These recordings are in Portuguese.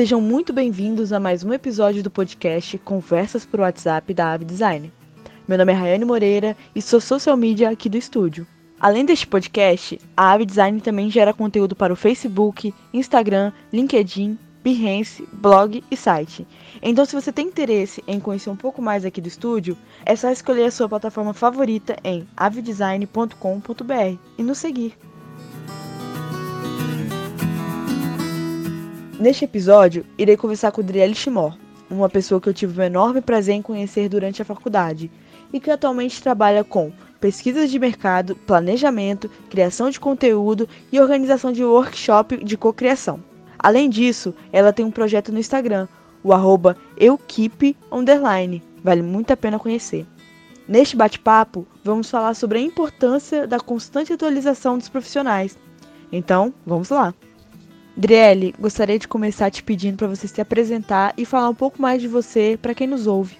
Sejam muito bem-vindos a mais um episódio do podcast Conversas por WhatsApp da Ave Design. Meu nome é Rayane Moreira e sou social media aqui do estúdio. Além deste podcast, a Ave Design também gera conteúdo para o Facebook, Instagram, LinkedIn, Behance, blog e site. Então, se você tem interesse em conhecer um pouco mais aqui do estúdio, é só escolher a sua plataforma favorita em avedesign.com.br e nos seguir. Neste episódio, irei conversar com Driele Chimor, uma pessoa que eu tive o enorme prazer em conhecer durante a faculdade e que atualmente trabalha com pesquisas de mercado, planejamento, criação de conteúdo e organização de workshop de cocriação. Além disso, ela tem um projeto no Instagram, o arroba Underline. Vale muito a pena conhecer. Neste bate-papo, vamos falar sobre a importância da constante atualização dos profissionais. Então, vamos lá! Driele, gostaria de começar te pedindo para você se apresentar e falar um pouco mais de você para quem nos ouve.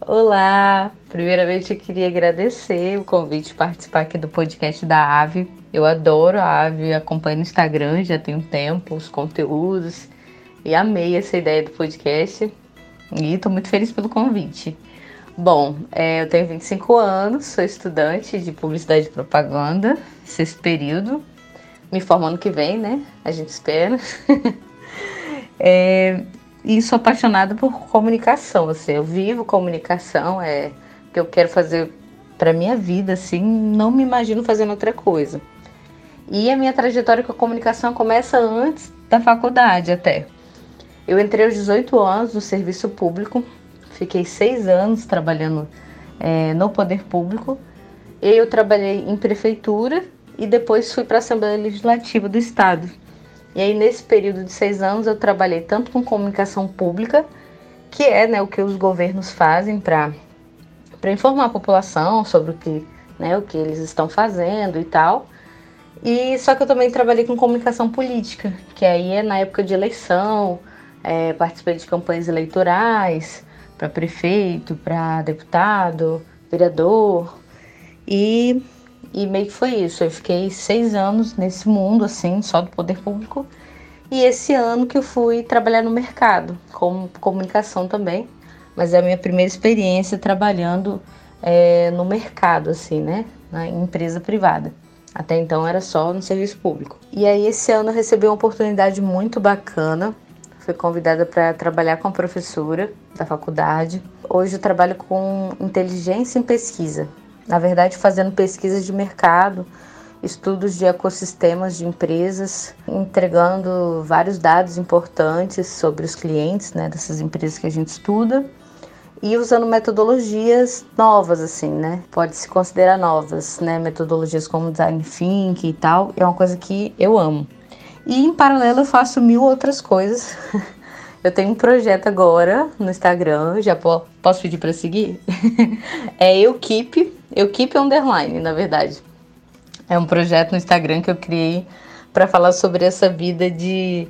Olá! Primeiramente eu queria agradecer o convite de participar aqui do podcast da Ave. Eu adoro a Ave, acompanho no Instagram já tem um tempo, os conteúdos e amei essa ideia do podcast e estou muito feliz pelo convite. Bom, é, eu tenho 25 anos, sou estudante de publicidade e propaganda, sexto período, me formando que vem, né? A gente espera. é, e sou apaixonada por comunicação, assim, eu vivo comunicação, é o que eu quero fazer para minha vida, assim, não me imagino fazendo outra coisa. E a minha trajetória com a comunicação começa antes da faculdade até. Eu entrei aos 18 anos no serviço público, fiquei seis anos trabalhando é, no poder público. Eu trabalhei em prefeitura e depois fui para a Assembleia Legislativa do Estado. E aí, nesse período de seis anos, eu trabalhei tanto com comunicação pública, que é né, o que os governos fazem para informar a população sobre o que, né, o que eles estão fazendo e tal. E só que eu também trabalhei com comunicação política, que aí é na época de eleição, é, participei de campanhas eleitorais para prefeito, para deputado, vereador. E e meio que foi isso. Eu fiquei seis anos nesse mundo, assim, só do poder público. E esse ano que eu fui trabalhar no mercado, com comunicação também. Mas é a minha primeira experiência trabalhando é, no mercado, assim, né? Na empresa privada. Até então era só no serviço público. E aí esse ano eu recebi uma oportunidade muito bacana. Fui convidada para trabalhar com a professora da faculdade. Hoje eu trabalho com inteligência em pesquisa na verdade, fazendo pesquisas de mercado, estudos de ecossistemas de empresas, entregando vários dados importantes sobre os clientes né, dessas empresas que a gente estuda e usando metodologias novas, assim, né? Pode se considerar novas, né? Metodologias como design thinking e tal, é uma coisa que eu amo. E em paralelo eu faço mil outras coisas. eu tenho um projeto agora no Instagram, já posso pedir para seguir? é eu Keep Underline, na verdade. É um projeto no Instagram que eu criei para falar sobre essa vida de,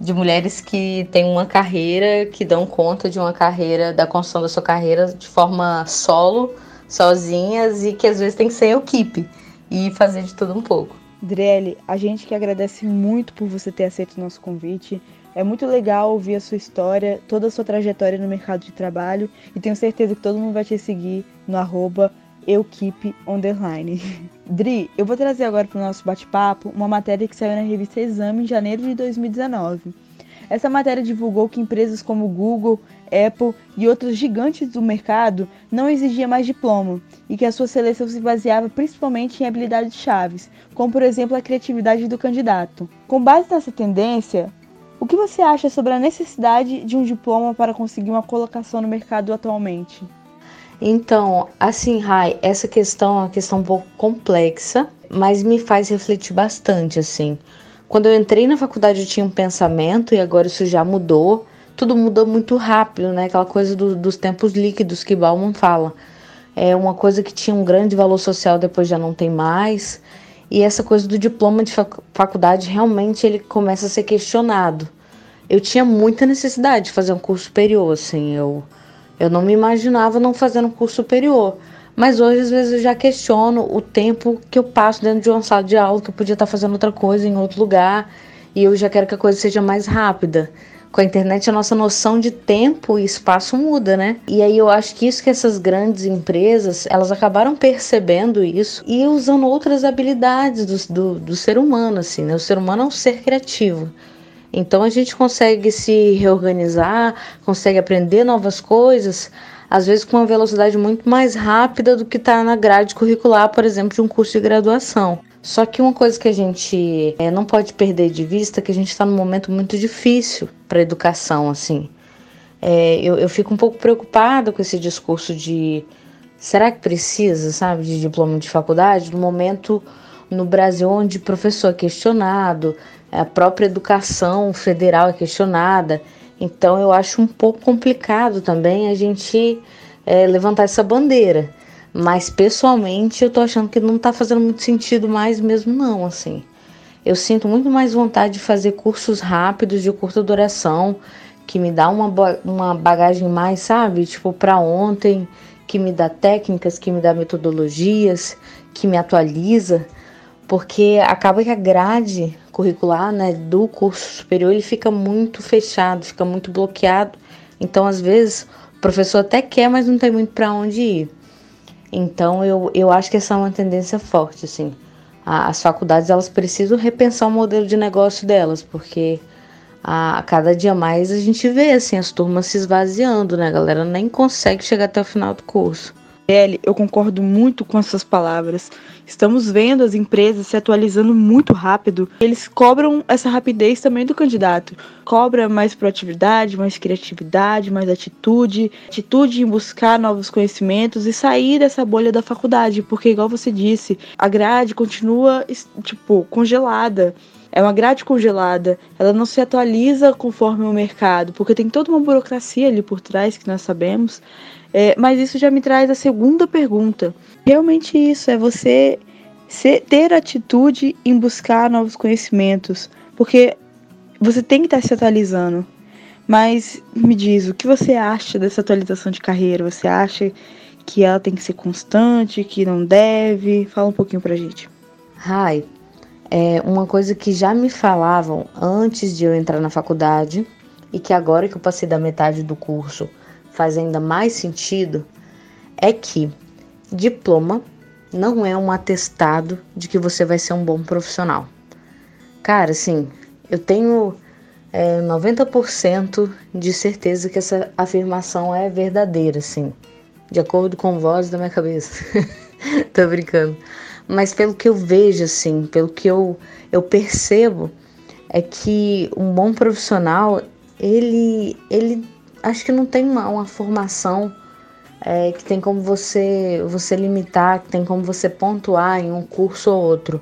de mulheres que têm uma carreira, que dão conta de uma carreira, da construção da sua carreira de forma solo, sozinhas e que às vezes tem que ser equipe e fazer de tudo um pouco. Drelly, a gente que agradece muito por você ter aceito o nosso convite. É muito legal ouvir a sua história, toda a sua trajetória no mercado de trabalho e tenho certeza que todo mundo vai te seguir no arroba Eukeep Underline. Dri, eu vou trazer agora para o nosso bate-papo uma matéria que saiu na revista Exame em janeiro de 2019. Essa matéria divulgou que empresas como Google, Apple e outros gigantes do mercado não exigiam mais diploma e que a sua seleção se baseava principalmente em habilidades chaves, como por exemplo a criatividade do candidato. Com base nessa tendência, o que você acha sobre a necessidade de um diploma para conseguir uma colocação no mercado atualmente? Então, assim, Rai, essa questão é uma questão um pouco complexa, mas me faz refletir bastante, assim. Quando eu entrei na faculdade eu tinha um pensamento e agora isso já mudou. Tudo muda muito rápido, né? Aquela coisa do, dos tempos líquidos que Bauman fala. É uma coisa que tinha um grande valor social, depois já não tem mais. E essa coisa do diploma de faculdade realmente ele começa a ser questionado. Eu tinha muita necessidade de fazer um curso superior, assim. Eu eu não me imaginava não fazendo curso superior. Mas hoje, às vezes, eu já questiono o tempo que eu passo dentro de uma sala de aula, que eu podia estar fazendo outra coisa em outro lugar, e eu já quero que a coisa seja mais rápida. com a internet a nossa noção de tempo e espaço muda, né? E aí eu acho que isso que essas grandes empresas, elas acabaram percebendo isso e usando outras habilidades do, do, do ser humano, assim, né? O ser humano é um ser criativo. Então a gente consegue se reorganizar, consegue aprender novas coisas, às vezes com uma velocidade muito mais rápida do que está na grade curricular, por exemplo, de um curso de graduação. Só que uma coisa que a gente é, não pode perder de vista é que a gente está num momento muito difícil para a educação, assim. É, eu, eu fico um pouco preocupada com esse discurso de será que precisa, sabe, de diploma de faculdade, no momento no Brasil onde professor é questionado, a própria educação federal é questionada. Então eu acho um pouco complicado também a gente é, levantar essa bandeira. Mas pessoalmente eu tô achando que não tá fazendo muito sentido mais mesmo não, assim. Eu sinto muito mais vontade de fazer cursos rápidos de curta duração, que me dá uma, uma bagagem mais, sabe? Tipo, para ontem, que me dá técnicas, que me dá metodologias, que me atualiza, porque acaba que a grade curricular, né, do curso superior, ele fica muito fechado, fica muito bloqueado. Então, às vezes, o professor até quer, mas não tem muito para onde ir. Então eu, eu acho que essa é uma tendência forte, assim. As faculdades elas precisam repensar o modelo de negócio delas, porque a, a cada dia mais a gente vê assim as turmas se esvaziando, né? A galera nem consegue chegar até o final do curso. Ellie, eu concordo muito com essas palavras. Estamos vendo as empresas se atualizando muito rápido. Eles cobram essa rapidez também do candidato. Cobra mais proatividade, mais criatividade, mais atitude, atitude em buscar novos conhecimentos e sair dessa bolha da faculdade, porque igual você disse, a grade continua tipo congelada. É uma grade congelada, ela não se atualiza conforme o mercado, porque tem toda uma burocracia ali por trás que nós sabemos. É, mas isso já me traz a segunda pergunta. Realmente isso é você ser, ter atitude em buscar novos conhecimentos, porque você tem que estar se atualizando. Mas me diz, o que você acha dessa atualização de carreira? Você acha que ela tem que ser constante, que não deve? Fala um pouquinho pra gente. Rai, é uma coisa que já me falavam antes de eu entrar na faculdade e que agora que eu passei da metade do curso faz ainda mais sentido é que diploma não é um atestado de que você vai ser um bom profissional. Cara, assim, eu tenho é, 90% de certeza que essa afirmação é verdadeira, assim, de acordo com voz da minha cabeça. Tô brincando. Mas pelo que eu vejo, assim, pelo que eu, eu percebo, é que um bom profissional, ele, ele acho que não tem uma, uma formação é, que tem como você, você limitar, que tem como você pontuar em um curso ou outro.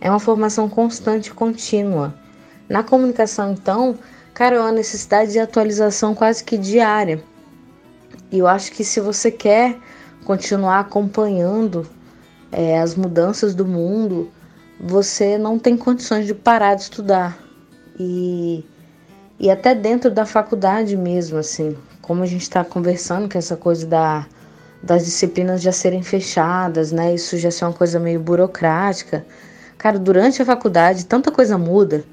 É uma formação constante e contínua. Na comunicação, então, cara, é uma necessidade de atualização quase que diária. E eu acho que se você quer continuar acompanhando é, as mudanças do mundo, você não tem condições de parar de estudar. E e até dentro da faculdade mesmo, assim, como a gente está conversando, que essa coisa da, das disciplinas já serem fechadas, né? Isso já ser uma coisa meio burocrática. Cara, durante a faculdade, tanta coisa muda.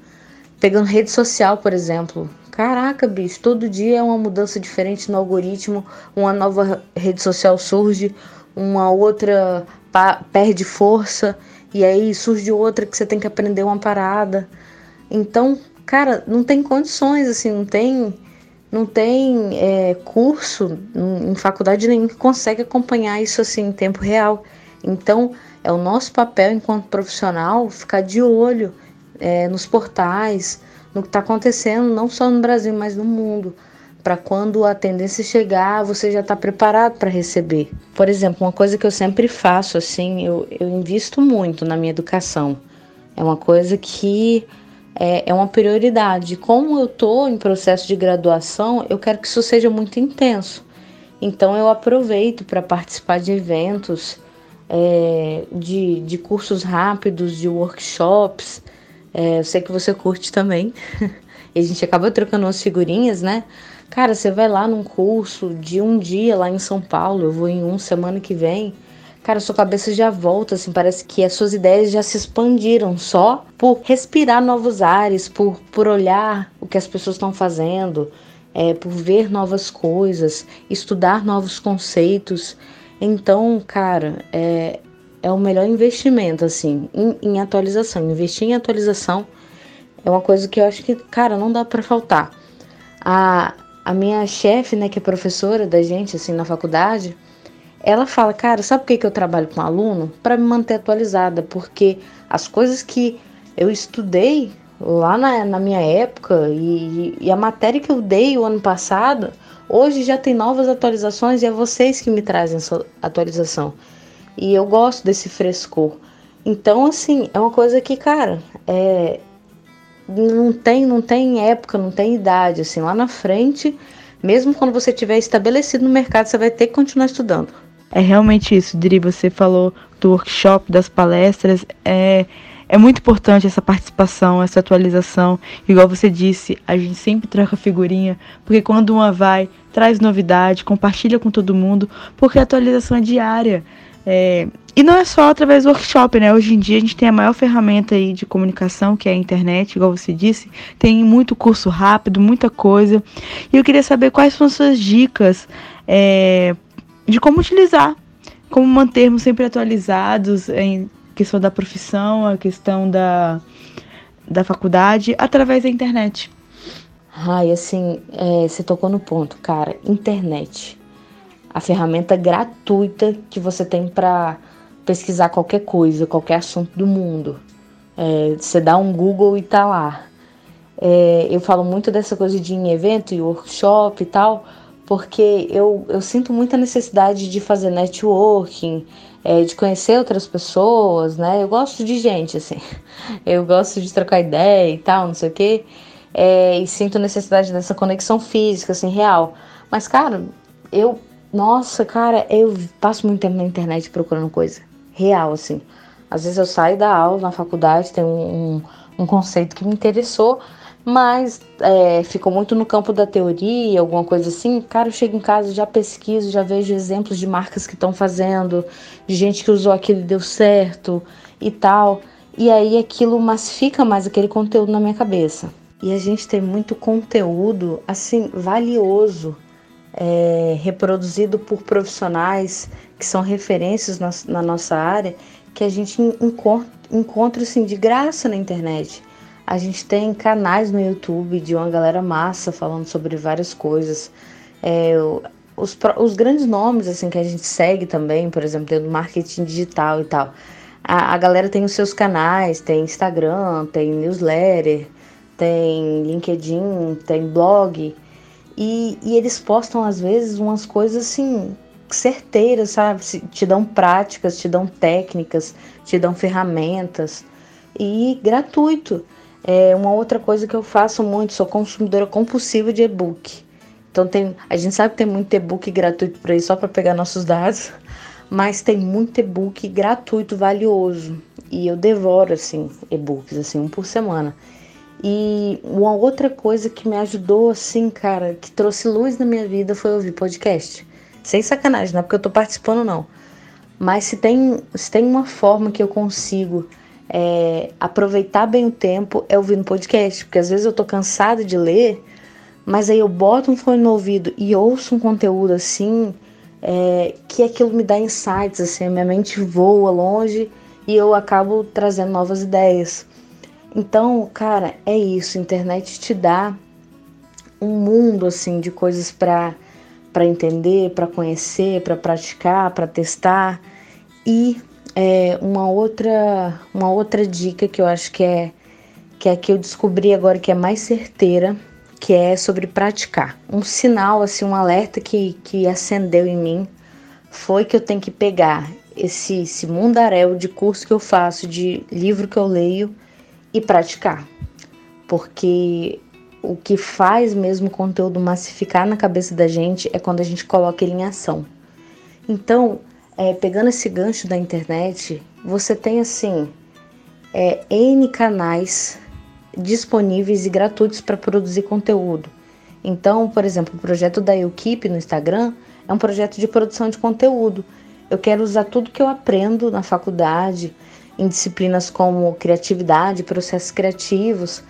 Pegando rede social, por exemplo. Caraca, bicho, todo dia é uma mudança diferente no algoritmo, uma nova rede social surge, uma outra perde força, e aí surge outra que você tem que aprender uma parada. Então, cara, não tem condições, assim, não tem, não tem é, curso em faculdade nenhum que consegue acompanhar isso assim em tempo real. Então, é o nosso papel enquanto profissional ficar de olho é, nos portais, no que está acontecendo, não só no Brasil, mas no mundo, para quando a tendência chegar, você já está preparado para receber. Por exemplo, uma coisa que eu sempre faço, assim, eu, eu invisto muito na minha educação. É uma coisa que é, é uma prioridade. Como eu estou em processo de graduação, eu quero que isso seja muito intenso. Então eu aproveito para participar de eventos, é, de, de cursos rápidos, de workshops. É, eu sei que você curte também. e a gente acaba trocando umas figurinhas, né? Cara, você vai lá num curso de um dia lá em São Paulo, eu vou em um semana que vem. Cara, sua cabeça já volta, assim, parece que as suas ideias já se expandiram só por respirar novos ares, por, por olhar o que as pessoas estão fazendo, é, por ver novas coisas, estudar novos conceitos. Então, cara, é, é o melhor investimento, assim, em, em atualização. Investir em atualização é uma coisa que eu acho que, cara, não dá para faltar. A, a minha chefe, né, que é professora da gente, assim, na faculdade, ela fala, cara, sabe por que, que eu trabalho com aluno? Para me manter atualizada, porque as coisas que eu estudei lá na, na minha época e, e, a matéria que eu dei o ano passado, hoje já tem novas atualizações e é vocês que me trazem essa atualização. E eu gosto desse frescor. Então, assim, é uma coisa que, cara, é, não tem, não tem época, não tem idade, assim, lá na frente, mesmo quando você tiver estabelecido no mercado, você vai ter que continuar estudando. É realmente isso, Dri, você falou do workshop, das palestras, é, é muito importante essa participação, essa atualização. Igual você disse, a gente sempre troca figurinha, porque quando uma vai, traz novidade, compartilha com todo mundo, porque a atualização é diária. É, e não é só através do workshop, né? Hoje em dia a gente tem a maior ferramenta aí de comunicação, que é a internet, igual você disse. Tem muito curso rápido, muita coisa. E eu queria saber quais são as suas dicas é, de como utilizar, como mantermos sempre atualizados em questão da profissão, a questão da, da faculdade, através da internet. Ai, assim, é, você tocou no ponto, cara. Internet a ferramenta gratuita que você tem para pesquisar qualquer coisa, qualquer assunto do mundo. É, você dá um Google e tá lá. É, eu falo muito dessa coisa de em evento e workshop e tal, porque eu, eu sinto muita necessidade de fazer networking, é, de conhecer outras pessoas, né? Eu gosto de gente, assim. Eu gosto de trocar ideia e tal, não sei o quê. É, e sinto necessidade dessa conexão física, assim, real. Mas, cara, eu nossa, cara, eu passo muito tempo na internet procurando coisa real, assim. Às vezes eu saio da aula na faculdade, tem um, um, conceito que me interessou, mas é, ficou muito no campo da teoria, alguma coisa assim. Cara, eu chego em casa, já pesquiso, já vejo exemplos de marcas que estão fazendo, de gente que usou aquilo e deu certo e tal. E aí aquilo massifica mais aquele conteúdo na minha cabeça. E a gente tem muito conteúdo, assim, valioso é, reproduzido por profissionais que são referências na, na nossa área, que a gente encontra, encontra assim, de graça na internet. A gente tem canais no YouTube de uma galera massa falando sobre várias coisas. É, os, os grandes nomes assim que a gente segue também, por exemplo, tem do marketing digital e tal. A, a galera tem os seus canais, tem Instagram, tem newsletter, tem LinkedIn, tem blog. E, e eles postam, às vezes, umas coisas assim, certeiras, sabe? Te dão práticas, te dão técnicas, te dão ferramentas. E gratuito. É uma outra coisa que eu faço muito, sou consumidora compulsiva de e-book. Então tem, a gente sabe que tem muito e-book gratuito por aí só para pegar nossos dados, mas tem muito e-book gratuito valioso e eu devoro assim e-books assim um por semana. E uma outra coisa que me ajudou, assim, cara, que trouxe luz na minha vida foi ouvir podcast. Sem sacanagem, não é porque eu tô participando, não. Mas se tem, se tem uma forma que eu consigo é, aproveitar bem o tempo, é ouvindo podcast. Porque às vezes eu tô cansada de ler, mas aí eu boto um fone no ouvido e ouço um conteúdo assim, é, que aquilo me dá insights, assim, minha mente voa longe e eu acabo trazendo novas ideias. Então, cara, é isso. A internet te dá um mundo assim de coisas para para entender, para conhecer, para praticar, para testar. E é, uma outra uma outra dica que eu acho que é que é que eu descobri agora que é mais certeira, que é sobre praticar. Um sinal assim, um alerta que que acendeu em mim foi que eu tenho que pegar esse, esse mundaréu de curso que eu faço, de livro que eu leio e praticar. Porque o que faz mesmo o conteúdo massificar na cabeça da gente é quando a gente coloca ele em ação. Então, é, pegando esse gancho da internet, você tem assim é, N canais disponíveis e gratuitos para produzir conteúdo. Então, por exemplo, o projeto da Equipe no Instagram é um projeto de produção de conteúdo eu quero usar tudo que eu aprendo na faculdade, em disciplinas como criatividade, processos criativos,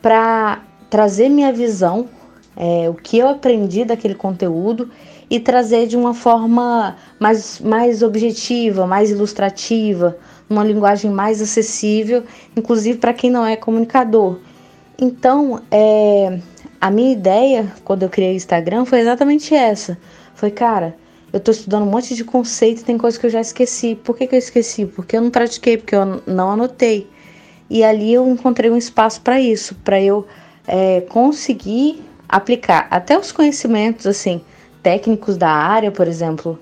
para trazer minha visão, é, o que eu aprendi daquele conteúdo e trazer de uma forma mais, mais objetiva, mais ilustrativa, uma linguagem mais acessível, inclusive para quem não é comunicador. Então, é, a minha ideia quando eu criei o Instagram foi exatamente essa. Foi, cara, eu tô estudando um monte de conceito tem coisa que eu já esqueci. Por que, que eu esqueci? Porque eu não pratiquei, porque eu não anotei. E ali eu encontrei um espaço para isso, para eu é, conseguir aplicar até os conhecimentos assim técnicos da área, por exemplo,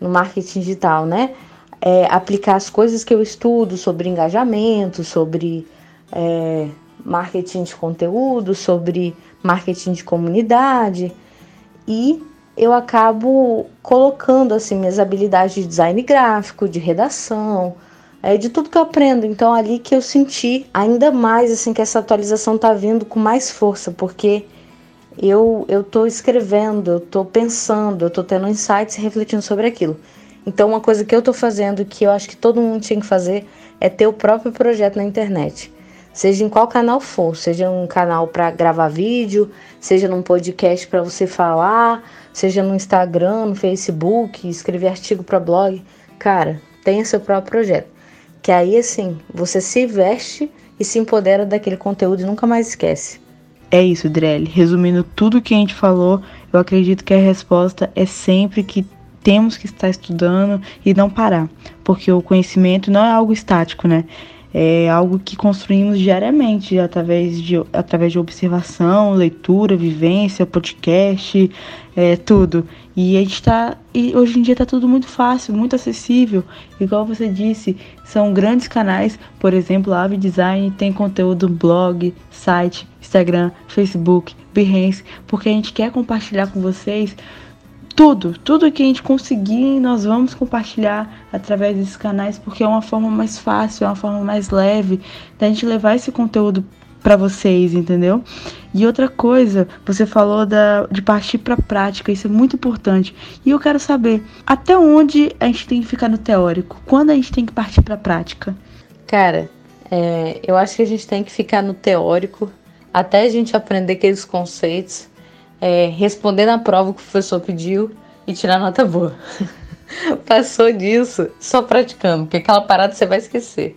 no marketing digital, né? É, aplicar as coisas que eu estudo sobre engajamento, sobre é, marketing de conteúdo, sobre marketing de comunidade e eu acabo colocando assim minhas habilidades de design gráfico, de redação, é, de tudo que eu aprendo. Então ali que eu senti ainda mais assim que essa atualização tá vindo com mais força, porque eu eu tô escrevendo, eu tô pensando, eu tô tendo insights e refletindo sobre aquilo. Então uma coisa que eu tô fazendo que eu acho que todo mundo tinha que fazer é ter o próprio projeto na internet seja em qual canal for, seja um canal para gravar vídeo, seja num podcast para você falar, seja no Instagram, no Facebook, escrever artigo para blog. Cara, tenha seu próprio projeto. Que aí assim, você se veste e se empodera daquele conteúdo e nunca mais esquece. É isso, Drelly. Resumindo tudo que a gente falou, eu acredito que a resposta é sempre que temos que estar estudando e não parar, porque o conhecimento não é algo estático, né? É algo que construímos diariamente através de, através de observação, leitura, vivência, podcast, é, tudo. E a gente tá. E hoje em dia está tudo muito fácil, muito acessível. Igual você disse, são grandes canais, por exemplo, a Ave Design tem conteúdo blog, site, Instagram, Facebook, Behance, porque a gente quer compartilhar com vocês tudo, tudo que a gente conseguir, nós vamos compartilhar através desses canais, porque é uma forma mais fácil, é uma forma mais leve da gente levar esse conteúdo para vocês, entendeu? E outra coisa, você falou da, de partir para prática, isso é muito importante. E eu quero saber até onde a gente tem que ficar no teórico, quando a gente tem que partir para prática. Cara, é, eu acho que a gente tem que ficar no teórico até a gente aprender aqueles conceitos é, responder na prova que o professor pediu e tirar nota boa. Passou disso só praticando, porque aquela parada você vai esquecer.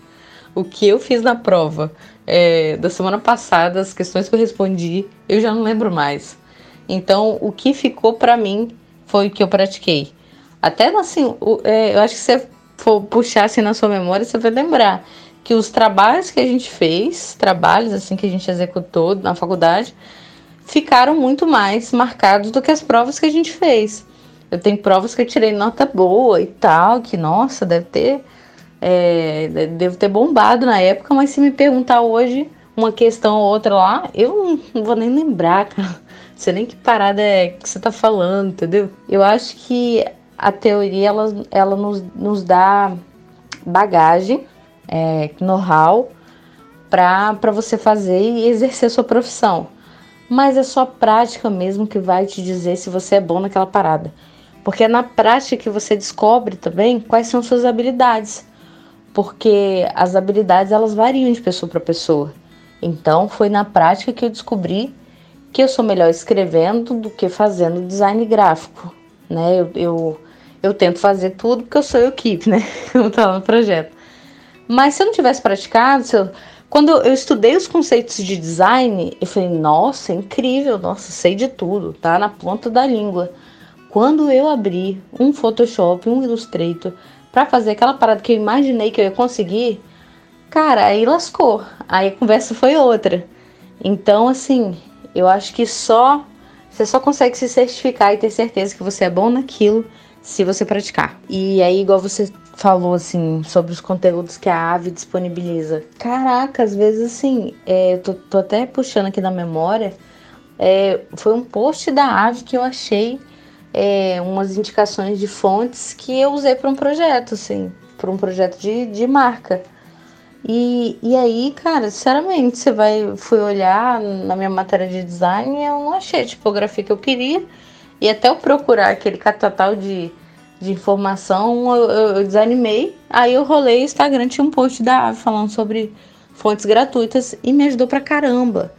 O que eu fiz na prova é, da semana passada, as questões que eu respondi, eu já não lembro mais. Então, o que ficou para mim foi o que eu pratiquei. Até assim, o, é, eu acho que se você for puxar assim na sua memória, você vai lembrar que os trabalhos que a gente fez, trabalhos assim que a gente executou na faculdade, ficaram muito mais marcados do que as provas que a gente fez. Eu tenho provas que eu tirei nota boa e tal, que nossa, deve ter. É, devo ter bombado na época, mas se me perguntar hoje uma questão ou outra lá, eu não vou nem lembrar, cara. Não sei nem que parada é que você tá falando, entendeu? Eu acho que a teoria ela, ela nos, nos dá bagagem, é, know-how para você fazer e exercer sua profissão mas é só a prática mesmo que vai te dizer se você é bom naquela parada. Porque é na prática que você descobre também quais são suas habilidades. Porque as habilidades elas variam de pessoa para pessoa. Então foi na prática que eu descobri que eu sou melhor escrevendo do que fazendo design gráfico, né? Eu, eu, eu tento fazer tudo porque eu sou equipe, né? Eu tô no projeto. Mas se eu não tivesse praticado, se eu, quando eu estudei os conceitos de design, eu falei, nossa, incrível, nossa, sei de tudo, tá na ponta da língua. Quando eu abri um Photoshop, um Illustrator, para fazer aquela parada que eu imaginei que eu ia conseguir, cara, aí lascou. Aí a conversa foi outra. Então, assim, eu acho que só você só consegue se certificar e ter certeza que você é bom naquilo se você praticar. E aí, igual você falou assim sobre os conteúdos que a Ave disponibiliza. Caraca, às vezes assim, é, eu tô, tô, até puxando aqui na memória, é, foi um post da Ave que eu achei é, umas indicações de fontes que eu usei para um projeto, assim, para um projeto de, de marca. E, e aí, cara, sinceramente, você vai, fui olhar na minha matéria de design eu não achei a tipografia que eu queria. E até eu procurar aquele catatal de de informação, eu, eu, desanimei. Aí eu rolei o Instagram, tinha um post da Ave falando sobre fontes gratuitas e me ajudou pra caramba.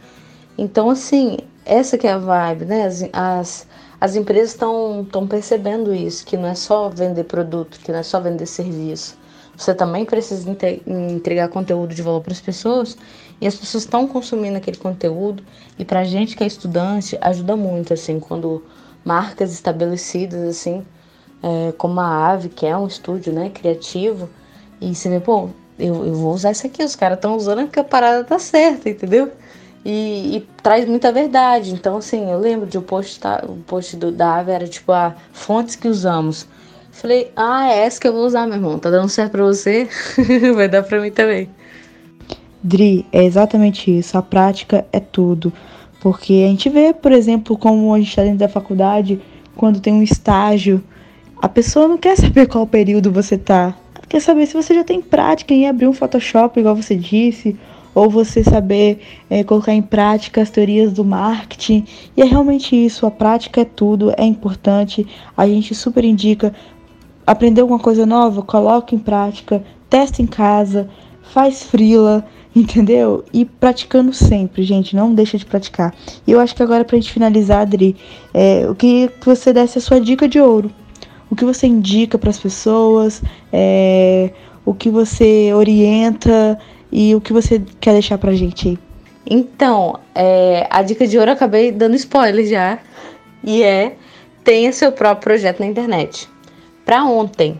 Então, assim, essa que é a vibe, né? As, as, as empresas estão percebendo isso, que não é só vender produto, que não é só vender serviço. Você também precisa entregar conteúdo de valor para as pessoas e as pessoas estão consumindo aquele conteúdo. E para gente que é estudante, ajuda muito, assim, quando marcas estabelecidas, assim, é, como a Ave, que é um estúdio né, criativo, e você vê, pô, eu, eu vou usar isso aqui, os caras estão usando porque a parada tá certa, entendeu? E, e, traz muita verdade. Então, assim, eu lembro de um post, tá, o post do, da Ave era tipo a fontes que usamos. Falei, ah, é essa que eu vou usar, meu irmão. Tá dando certo pra você? Vai dar pra mim também. Dri, é exatamente isso. A prática é tudo. Porque a gente vê, por exemplo, como a gente está dentro da faculdade, quando tem um estágio, a pessoa não quer saber qual período você tá. Quer saber se você já tem prática em abrir um Photoshop, igual você disse, ou você saber é, colocar em prática as teorias do marketing. E é realmente isso, a prática é tudo, é importante. A gente super indica aprender alguma coisa nova, coloca em prática, testa em casa, faz frila, entendeu? E praticando sempre, gente, não deixa de praticar. E eu acho que agora pra gente finalizar, Adri, é, eu queria que você desse a sua dica de ouro. O que você indica para as pessoas, é, o que você orienta e o que você quer deixar pra gente aí? Então, é, a dica de ouro eu acabei dando spoiler já. E é tenha seu próprio projeto na internet. Para ontem.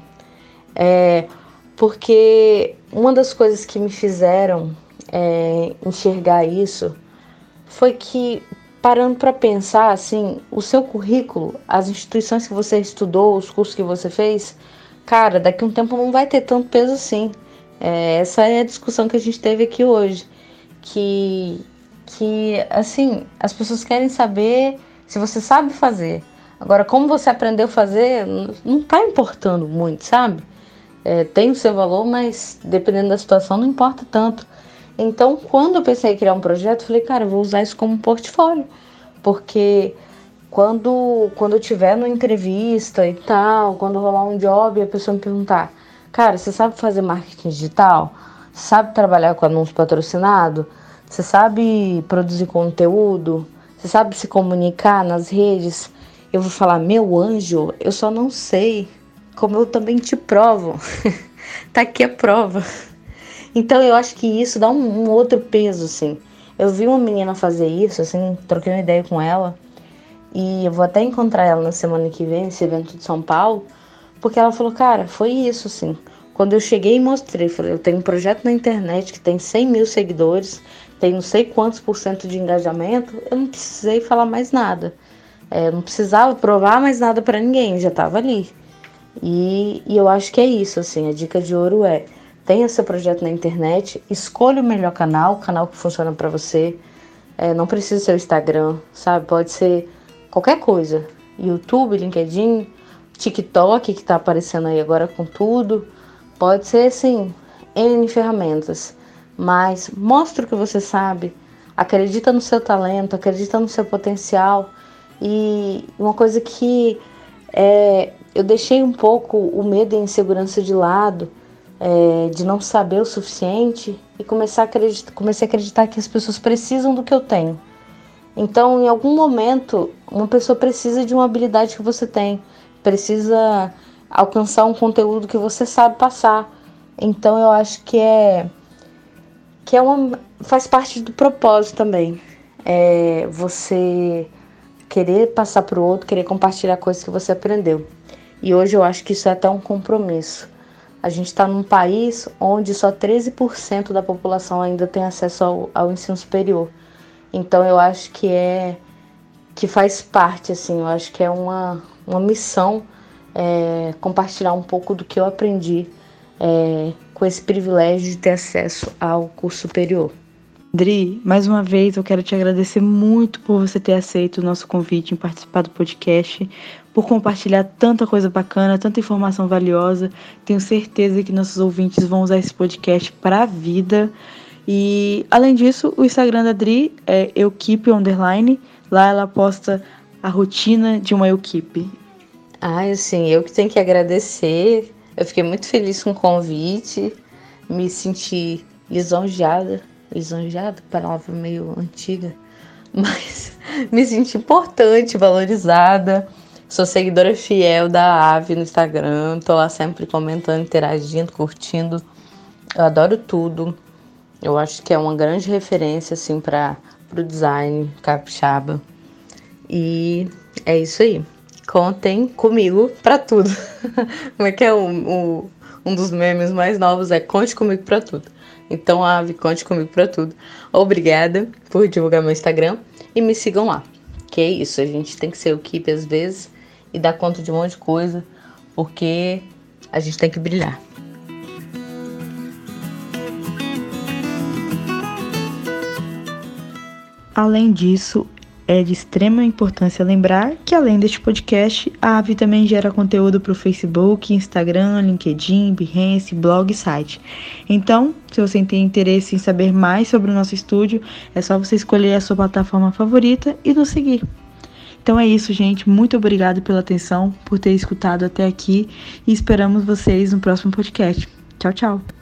É, porque uma das coisas que me fizeram é, enxergar isso foi que, parando para pensar, assim, o seu currículo, as instituições que você estudou, os cursos que você fez, cara, daqui a um tempo não vai ter tanto peso assim. É, essa é a discussão que a gente teve aqui hoje. Que, que, assim, as pessoas querem saber se você sabe fazer. Agora, como você aprendeu a fazer, não tá importando muito, sabe? É, tem o seu valor, mas dependendo da situação, não importa tanto. Então, quando eu pensei em criar um projeto, falei, cara, vou usar isso como portfólio. Porque quando, quando eu tiver numa entrevista e tal, quando rolar um job e a pessoa me perguntar, Cara, você sabe fazer marketing digital? Sabe trabalhar com anúncio patrocinado? Você sabe produzir conteúdo? Você sabe se comunicar nas redes? Eu vou falar, meu anjo, eu só não sei. Como eu também te provo. tá aqui a prova. Então eu acho que isso dá um, um, outro peso, assim. Eu vi uma menina fazer isso, assim, troquei uma ideia com ela. E eu vou até encontrar ela na semana que vem, nesse evento de São Paulo. Porque ela falou, cara, foi isso, assim. Quando eu cheguei e mostrei, falei, eu tenho um projeto na internet que tem 100 mil seguidores, tem não sei quantos por cento de engajamento, eu não precisei falar mais nada. É, eu não precisava provar mais nada para ninguém, já estava ali. E, e eu acho que é isso, assim, a dica de ouro é, tenha seu projeto na internet, escolha o melhor canal, o canal que funciona para você. É, não precisa ser o Instagram, sabe? Pode ser qualquer coisa. YouTube, LinkedIn, TikTok que está aparecendo aí agora com tudo. Pode ser sim, N ferramentas. Mas mostre o que você sabe. Acredita no seu talento, acredita no seu potencial. E uma coisa que é, eu deixei um pouco o medo e a insegurança de lado, é, de não saber o suficiente, e começar a acreditar, comecei a acreditar que as pessoas precisam do que eu tenho. Então, em algum momento, uma pessoa precisa de uma habilidade que você tem precisa alcançar um conteúdo que você sabe passar. Então eu acho que é que é uma faz parte do propósito também. É você querer passar para o outro, querer compartilhar coisas que você aprendeu. E hoje eu acho que isso é até um compromisso. A gente está num país onde só 13% da população ainda tem acesso ao, ao ensino superior. Então eu acho que é que faz parte, assim, eu acho que é uma, uma missão é, compartilhar um pouco do que eu aprendi é, com esse privilégio de ter acesso ao curso superior. Dri, mais uma vez eu quero te agradecer muito por você ter aceito o nosso convite em participar do podcast, por compartilhar tanta coisa bacana, tanta informação valiosa. Tenho certeza que nossos ouvintes vão usar esse podcast para a vida. E além disso, o Instagram da Dri é eukeep underline. Lá ela posta a rotina de uma equipe. Ai, assim, eu que tenho que agradecer. Eu fiquei muito feliz com o convite, me senti lisonjeada. Lisonjeada, palavra meio antiga, mas me senti importante, valorizada. Sou seguidora fiel da Ave no Instagram, tô lá sempre comentando, interagindo, curtindo. Eu adoro tudo. Eu acho que é uma grande referência assim para o design capixaba. E é isso aí. Contem comigo para tudo. Como é que é o, o, um dos memes mais novos? É conte comigo para tudo. Então, Ave, conte comigo para tudo. Obrigada por divulgar meu Instagram e me sigam lá. Que é isso, a gente tem que ser o keep às vezes e dar conta de um monte de coisa, porque a gente tem que brilhar. Além disso, é de extrema importância lembrar que, além deste podcast, a AVE também gera conteúdo para o Facebook, Instagram, LinkedIn, Behance, blog e site. Então, se você tem interesse em saber mais sobre o nosso estúdio, é só você escolher a sua plataforma favorita e nos seguir. Então é isso, gente. Muito obrigado pela atenção, por ter escutado até aqui e esperamos vocês no próximo podcast. Tchau, tchau.